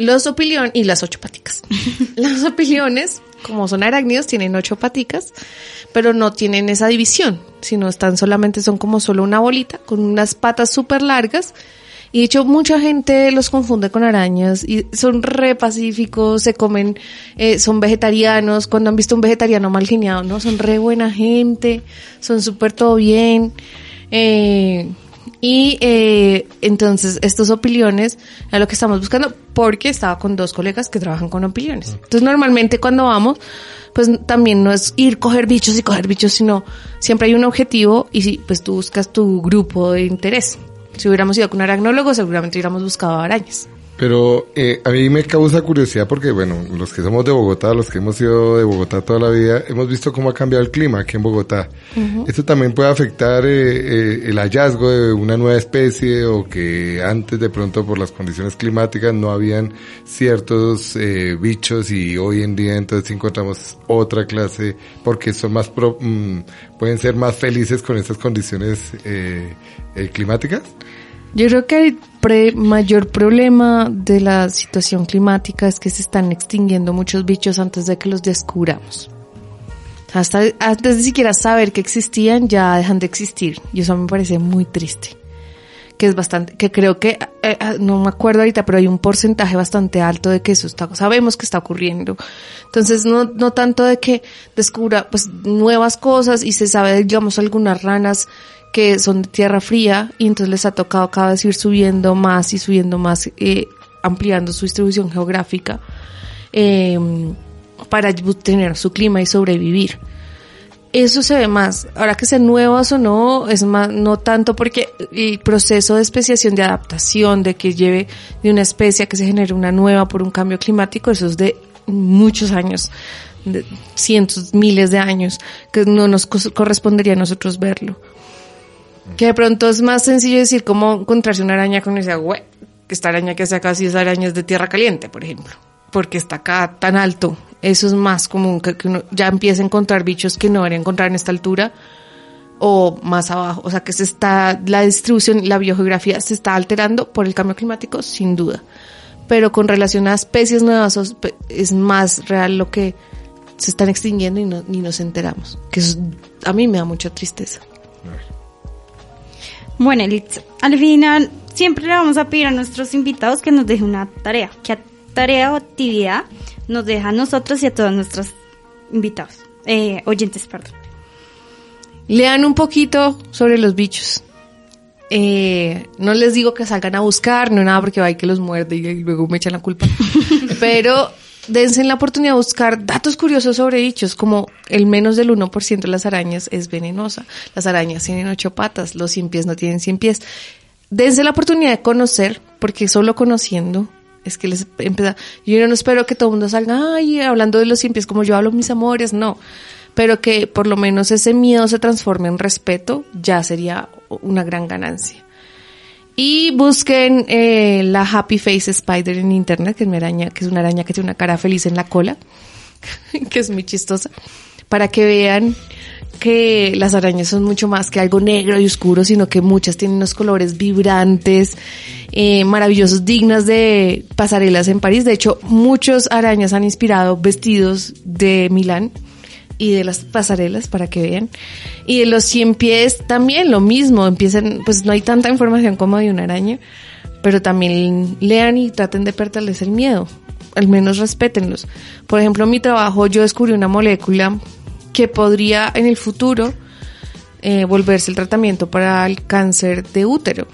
Los opiliones y las ocho paticas. Los opiliones, como son arácnidos, tienen ocho paticas, pero no tienen esa división, sino están solamente, son como solo una bolita con unas patas súper largas. Y de hecho mucha gente los confunde con arañas y son re pacíficos, se comen, eh, son vegetarianos, cuando han visto un vegetariano mal geniado, ¿no? Son re buena gente, son súper todo bien. Eh, y eh, entonces estos opiliones es lo que estamos buscando porque estaba con dos colegas que trabajan con opiliones. Entonces normalmente cuando vamos, pues también no es ir coger bichos y coger bichos, sino siempre hay un objetivo y si, pues tú buscas tu grupo de interés. Si hubiéramos ido con un aracnólogo, seguramente hubiéramos buscado arañas. Pero eh, a mí me causa curiosidad porque, bueno, los que somos de Bogotá, los que hemos sido de Bogotá toda la vida, hemos visto cómo ha cambiado el clima aquí en Bogotá. ¿Esto también puede afectar eh, eh, el hallazgo de una nueva especie o que antes de pronto por las condiciones climáticas no habían ciertos eh, bichos y hoy en día entonces encontramos otra clase porque son más pro- mm, pueden ser más felices con estas condiciones eh, eh, climáticas? Yo creo que el pre- mayor problema de la situación climática es que se están extinguiendo muchos bichos antes de que los descubramos. Hasta antes de siquiera saber que existían, ya dejan de existir. Y eso me parece muy triste. Que es bastante, que creo que, eh, eh, no me acuerdo ahorita, pero hay un porcentaje bastante alto de que eso está, sabemos que está ocurriendo. Entonces, no, no tanto de que descubra, pues, nuevas cosas y se sabe, digamos, algunas ranas que son de tierra fría y entonces les ha tocado cada vez ir subiendo más y subiendo más, eh, ampliando su distribución geográfica eh, para tener su clima y sobrevivir. Eso se ve más. Ahora que sean nuevas o no, es más, no tanto porque el proceso de especiación, de adaptación, de que lleve de una especie a que se genere una nueva por un cambio climático, eso es de muchos años, de cientos, miles de años, que no nos correspondería a nosotros verlo. Que de pronto es más sencillo decir cómo encontrarse una araña con ese güey, que esta araña que sea casi es arañas de tierra caliente, por ejemplo, porque está acá tan alto. Eso es más común que, uno ya empiece a encontrar bichos que no debería encontrar en esta altura o más abajo. O sea que se está, la distribución, la biogeografía se está alterando por el cambio climático, sin duda. Pero con relación a especies nuevas es más real lo que se están extinguiendo y no, ni nos enteramos. Que a mí me da mucha tristeza. Bueno, Elitza, al final siempre le vamos a pedir a nuestros invitados que nos dejen una tarea. ¿Qué tarea o actividad nos deja a nosotros y a todos nuestros invitados? Eh, oyentes, perdón. Lean un poquito sobre los bichos. Eh, no les digo que salgan a buscar, no nada porque va que los muerde y luego me echan la culpa. Pero dense la oportunidad de buscar datos curiosos sobre bichos, como el menos del 1% de las arañas es venenosa. Las arañas tienen ocho patas, los cien pies no tienen cien pies. Dense la oportunidad de conocer, porque solo conociendo es que les empieza. Yo no espero que todo el mundo salga, ay, hablando de los cien pies como yo hablo mis amores, no. Pero que por lo menos ese miedo se transforme en respeto, ya sería una gran ganancia. Y busquen eh, la Happy Face Spider en internet, que es, una araña, que es una araña que tiene una cara feliz en la cola, que es muy chistosa, para que vean que las arañas son mucho más que algo negro y oscuro, sino que muchas tienen unos colores vibrantes, eh, maravillosos, dignas de pasarelas en París. De hecho, muchos arañas han inspirado vestidos de Milán y de las pasarelas para que vean. Y de los 100 pies también lo mismo, empiezan, pues no hay tanta información como de una araña, pero también lean y traten de perderles el miedo, al menos respétenlos. Por ejemplo, en mi trabajo yo descubrí una molécula que podría en el futuro eh, volverse el tratamiento para el cáncer de útero.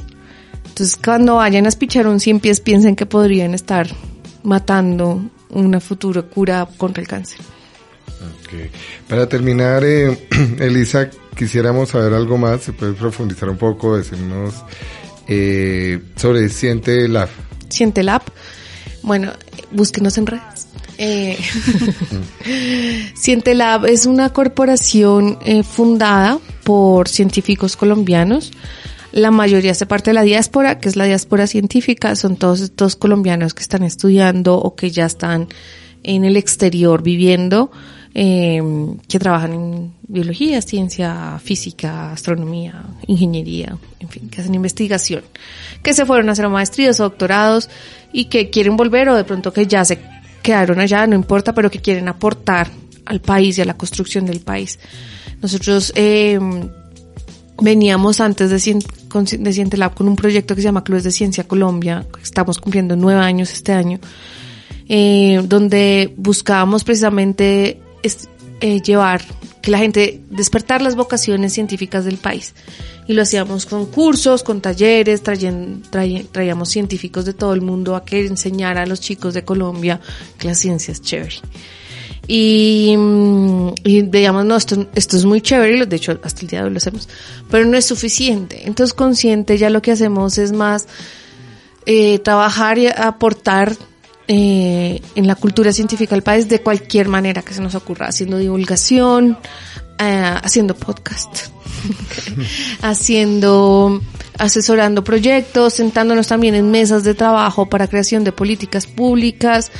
Entonces, cuando vayan a espichar un 100 pies, piensen que podrían estar matando una futura cura contra el cáncer. Para terminar, eh, Elisa, quisiéramos saber algo más, se puede profundizar un poco, decirnos eh, sobre Siente Lab. Siente Lab, bueno, búsquenos en redes. Eh, Siente Lab es una corporación eh, fundada por científicos colombianos. La mayoría hace parte de la diáspora, que es la diáspora científica. Son todos estos colombianos que están estudiando o que ya están en el exterior viviendo eh, que trabajan en biología, ciencia, física, astronomía, ingeniería, en fin, que hacen investigación, que se fueron a hacer maestrías o doctorados y que quieren volver o de pronto que ya se quedaron allá, no importa, pero que quieren aportar al país y a la construcción del país. Nosotros eh, veníamos antes de, de Cientelab con un proyecto que se llama Clubes de Ciencia Colombia, estamos cumpliendo nueve años este año, eh, donde buscábamos precisamente es eh, llevar, que la gente, despertar las vocaciones científicas del país. Y lo hacíamos con cursos, con talleres, traíamos científicos de todo el mundo a que enseñara a los chicos de Colombia que la ciencia es chévere. Y, mm, y digamos, no, esto, esto es muy chévere, de hecho hasta el día de hoy lo hacemos, pero no es suficiente. Entonces consciente ya lo que hacemos es más eh, trabajar y aportar eh, en la cultura científica del país de cualquier manera que se nos ocurra, haciendo divulgación, eh, haciendo podcast, haciendo, asesorando proyectos, sentándonos también en mesas de trabajo para creación de políticas públicas.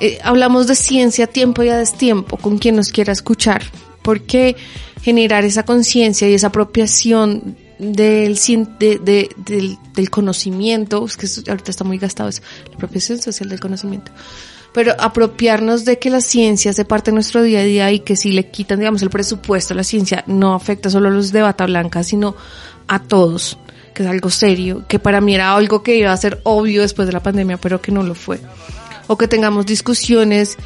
Eh, hablamos de ciencia a tiempo y a destiempo con quien nos quiera escuchar, porque generar esa conciencia y esa apropiación del, de, del, del, conocimiento, es que ahorita está muy gastado eso, la apropiación social del conocimiento, pero apropiarnos de que la ciencia hace parte de nuestro día a día y que si le quitan, digamos, el presupuesto a la ciencia, no afecta solo a los de bata blanca, sino a todos, que es algo serio, que para mí era algo que iba a ser obvio después de la pandemia, pero que no lo fue. O que tengamos discusiones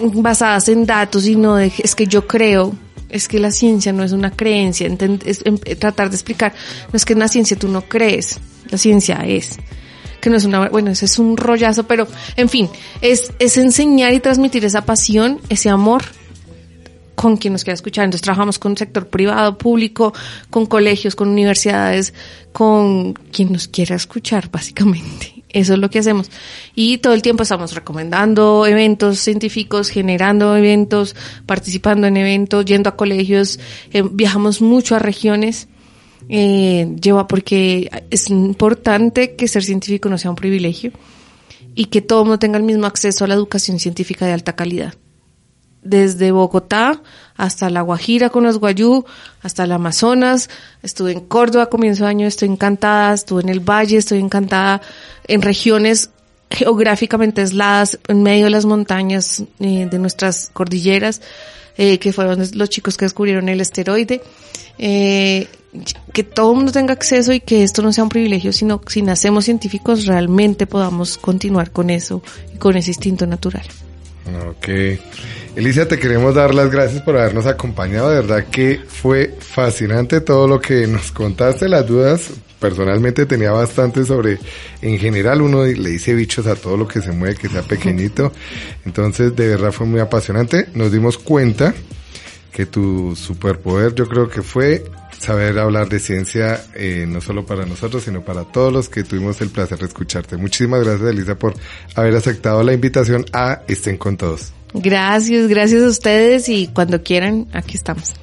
basadas en datos y no de, es que yo creo, es que la ciencia no es una creencia, es, em, tratar de explicar, no es que en la ciencia tú no crees, la ciencia es que no es una, bueno, ese es un rollazo, pero en fin, es, es enseñar y transmitir esa pasión, ese amor con quien nos quiera escuchar. Entonces trabajamos con sector privado, público, con colegios, con universidades, con quien nos quiera escuchar, básicamente. Eso es lo que hacemos. Y todo el tiempo estamos recomendando eventos científicos, generando eventos, participando en eventos, yendo a colegios, eh, viajamos mucho a regiones. Eh, lleva porque es importante que ser científico no sea un privilegio y que todo mundo tenga el mismo acceso a la educación científica de alta calidad. Desde Bogotá hasta La Guajira con los Guayú, hasta el Amazonas, estuve en Córdoba a comienzo de año, estoy encantada, estuve en el Valle, estoy encantada, en regiones geográficamente aisladas, en medio de las montañas eh, de nuestras cordilleras, eh, que fueron los chicos que descubrieron el esteroide, eh, que todo el mundo tenga acceso y que esto no sea un privilegio, sino si nacemos científicos realmente podamos continuar con eso y con ese instinto natural. Ok. Elisa, te queremos dar las gracias por habernos acompañado. De verdad que fue fascinante todo lo que nos contaste, las dudas. Personalmente tenía bastante sobre, en general uno le dice bichos a todo lo que se mueve, que sea pequeñito. Entonces, de verdad fue muy apasionante. Nos dimos cuenta que tu superpoder yo creo que fue saber hablar de ciencia, eh, no solo para nosotros, sino para todos los que tuvimos el placer de escucharte. Muchísimas gracias, Elisa, por haber aceptado la invitación a Estén con Todos. Gracias, gracias a ustedes y cuando quieran, aquí estamos.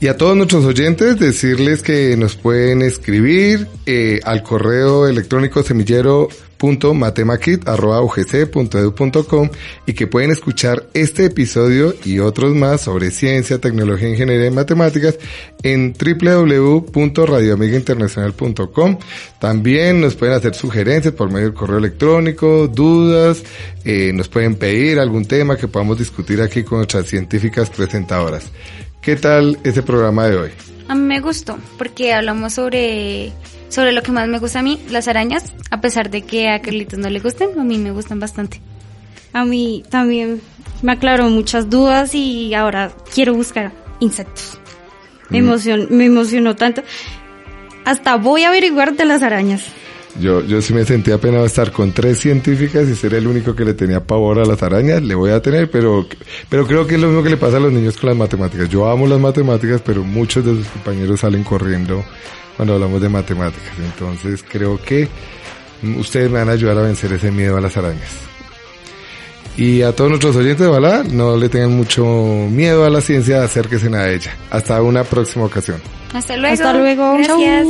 Y a todos nuestros oyentes decirles que nos pueden escribir eh, al correo electrónico semillero .matemaquit.ugc.edu.com y que pueden escuchar este episodio y otros más sobre ciencia, tecnología, ingeniería y matemáticas en www.radioamigainternacional.com. También nos pueden hacer sugerencias por medio del correo electrónico, dudas, eh, nos pueden pedir algún tema que podamos discutir aquí con nuestras científicas presentadoras. ¿Qué tal ese programa de hoy? A mí me gustó porque hablamos sobre sobre lo que más me gusta a mí, las arañas, a pesar de que a Carlitos no le gusten, a mí me gustan bastante. A mí también me aclaró muchas dudas y ahora quiero buscar insectos. Me, mm. me emocionó tanto. Hasta voy a averiguar de las arañas. Yo, yo sí me sentía apenado estar con tres científicas y ser el único que le tenía pavor a las arañas. Le voy a tener, pero, pero creo que es lo mismo que le pasa a los niños con las matemáticas. Yo amo las matemáticas, pero muchos de sus compañeros salen corriendo cuando hablamos de matemáticas. Entonces creo que ustedes me van a ayudar a vencer ese miedo a las arañas. Y a todos nuestros oyentes, ¿verdad? No le tengan mucho miedo a la ciencia, acérquense a ella. Hasta una próxima ocasión. Hasta luego. Hasta luego. Gracias.